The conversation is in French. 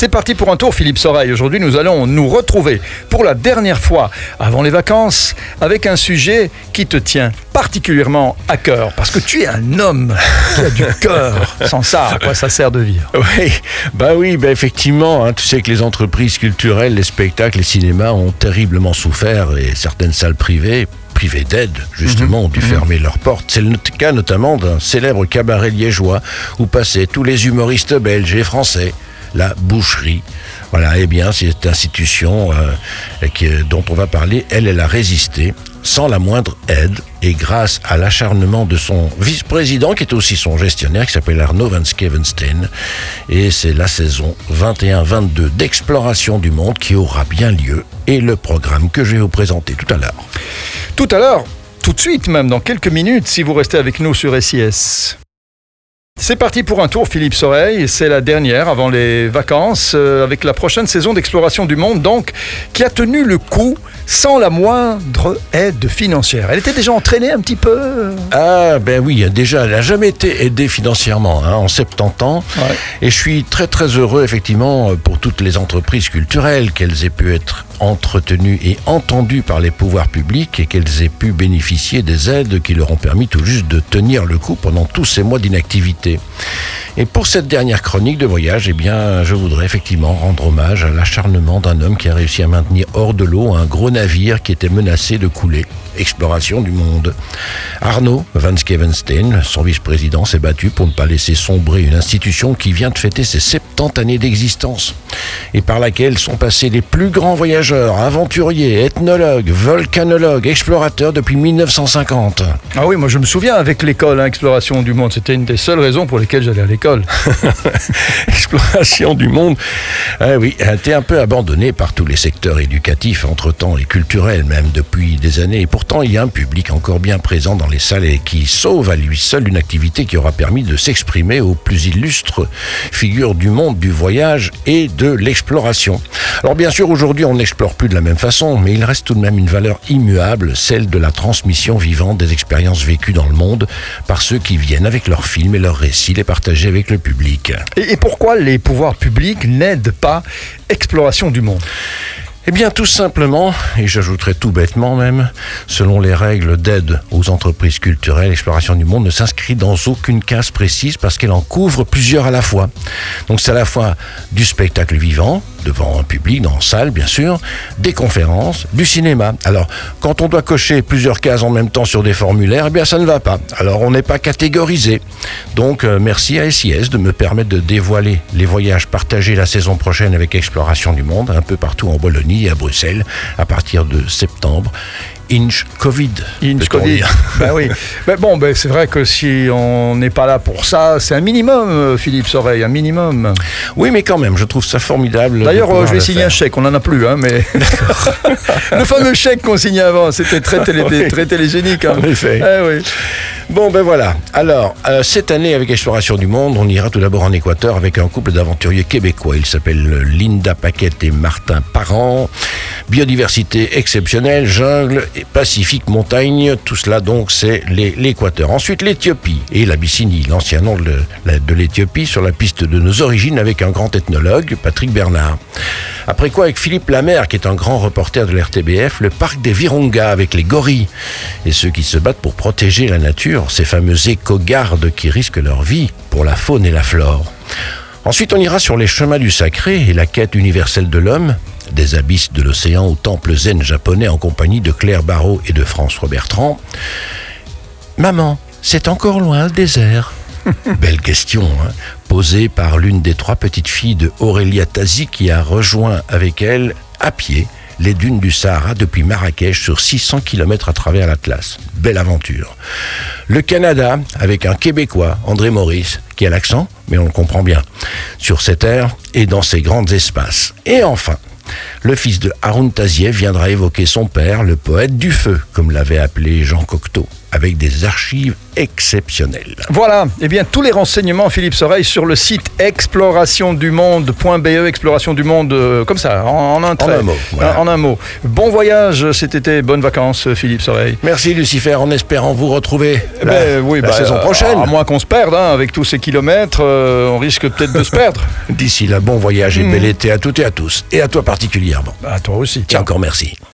C'est parti pour un tour, Philippe Soreille. Aujourd'hui, nous allons nous retrouver pour la dernière fois avant les vacances avec un sujet qui te tient particulièrement à cœur. Parce que tu es un homme qui a du cœur. Sans ça, à quoi ça sert de vivre? Oui, bah oui, bah effectivement. hein, tu sais que les entreprises culturelles, les spectacles, les cinémas ont terriblement souffert et certaines salles privées privées d'aide, justement, ont dû fermer leurs portes. C'est le cas notamment d'un célèbre cabaret liégeois où passaient tous les humoristes belges et français la boucherie. Voilà, eh bien, cette institution euh, qui- dont on va parler, elle, elle a résisté sans la moindre aide et grâce à l'acharnement de son vice-président, qui est aussi son gestionnaire, qui s'appelle Arnaud Van Skevenstein. Et c'est la saison 21-22 d'exploration du monde qui aura bien lieu et le programme que je vais vous présenter tout à l'heure. Tout à l'heure, tout de suite même, dans quelques minutes, si vous restez avec nous sur SIS. C'est parti pour un tour, Philippe Soreille. C'est la dernière avant les vacances, euh, avec la prochaine saison d'exploration du monde, donc, qui a tenu le coup sans la moindre aide financière. Elle était déjà entraînée un petit peu. euh, Ah ben oui, déjà, elle n'a jamais été aidée financièrement hein, en 70 ans. Ouais. Et je suis très très heureux effectivement pour toutes les entreprises culturelles qu'elles aient pu être entretenues et entendues par les pouvoirs publics et qu'elles aient pu bénéficier des aides qui leur ont permis tout juste de tenir le coup pendant tous ces mois d'inactivité. société. Et pour cette dernière chronique de voyage, eh bien, je voudrais effectivement rendre hommage à l'acharnement d'un homme qui a réussi à maintenir hors de l'eau un gros navire qui était menacé de couler. Exploration du monde. Arnaud Van Skevenstein, son vice-président, s'est battu pour ne pas laisser sombrer une institution qui vient de fêter ses 70 années d'existence et par laquelle sont passés les plus grands voyageurs, aventuriers, ethnologues, volcanologues, explorateurs depuis 1950. Ah oui, moi je me souviens avec l'école hein, Exploration du Monde, c'était une des seules raisons pour lesquelles j'allais à l'école. exploration du monde, ah oui, a été un peu abandonnée par tous les secteurs éducatifs entre-temps et culturels même depuis des années. Et pourtant, il y a un public encore bien présent dans les salles et qui sauve à lui seul une activité qui aura permis de s'exprimer aux plus illustres figures du monde du voyage et de l'exploration. Alors bien sûr, aujourd'hui, on n'explore plus de la même façon, mais il reste tout de même une valeur immuable, celle de la transmission vivante des expériences vécues dans le monde par ceux qui viennent avec leurs films et leurs récits les partager avec le public. Et, et pourquoi les pouvoirs publics n'aident pas Exploration du Monde? Eh bien, tout simplement, et j'ajouterai tout bêtement même, selon les règles d'aide aux entreprises culturelles, l'exploration du monde ne s'inscrit dans aucune case précise parce qu'elle en couvre plusieurs à la fois. Donc c'est à la fois du spectacle vivant, devant un public, dans une salle bien sûr, des conférences, du cinéma. Alors, quand on doit cocher plusieurs cases en même temps sur des formulaires, eh bien ça ne va pas. Alors on n'est pas catégorisé. Donc euh, merci à SIS de me permettre de dévoiler les voyages partagés la saison prochaine avec Exploration du Monde, un peu partout en Bolognie et à Bruxelles, à partir de septembre. Inch Covid. Inch Covid. Ben oui. Mais bon, ben c'est vrai que si on n'est pas là pour ça, c'est un minimum, euh, Philippe Soreille, un minimum. Oui, mais quand même, je trouve ça formidable. D'ailleurs, euh, je vais signer faire. un chèque, on n'en a plus, hein, mais. le fameux chèque qu'on signait avant, c'était très, télé- très télégénique. hein. En effet. Eh oui. Bon, ben voilà. Alors, euh, cette année, avec Exploration du Monde, on ira tout d'abord en Équateur avec un couple d'aventuriers québécois. Ils s'appellent Linda Paquette et Martin Parent. Biodiversité exceptionnelle, jungle et Pacifique montagne. Tout cela, donc, c'est l'Équateur. Ensuite, l'Éthiopie et l'Abyssinie, l'ancien nom de, de l'Éthiopie, sur la piste de nos origines avec un grand ethnologue, Patrick Bernard. Après quoi, avec Philippe Lamère, qui est un grand reporter de l'RTBF, le parc des Virunga avec les gorilles et ceux qui se battent pour protéger la nature, ces fameux éco-gardes qui risquent leur vie pour la faune et la flore. Ensuite, on ira sur les chemins du sacré et la quête universelle de l'homme, des abysses de l'océan au temple zen japonais en compagnie de Claire Barrault et de François Bertrand. Maman, c'est encore loin le désert Belle question, hein, posée par l'une des trois petites filles de Aurélia Tazi qui a rejoint avec elle, à pied, les dunes du Sahara depuis Marrakech sur 600 km à travers l'Atlas. Belle aventure. Le Canada, avec un Québécois, André Maurice, qui a l'accent, mais on le comprend bien, sur cette terre et dans ces grands espaces. Et enfin, le fils de Haroun Taziev viendra évoquer son père, le poète du feu, comme l'avait appelé Jean Cocteau. Avec des archives exceptionnelles. Voilà, et eh bien tous les renseignements, Philippe Soreille, sur le site explorationdumonde.be, exploration du monde, euh, comme ça, en, un trait. En un mot. En, un mot. Bon voyage cet été, bonnes vacances, Philippe Soreille. Merci Lucifer, en espérant vous retrouver eh ben, oui, la bah, saison euh, prochaine. À moins qu'on se perde, hein, avec tous ces kilomètres, euh, on risque peut-être de se perdre. D'ici là, bon voyage et bel été à toutes et à tous, et à toi particulièrement. À toi aussi. Et encore merci.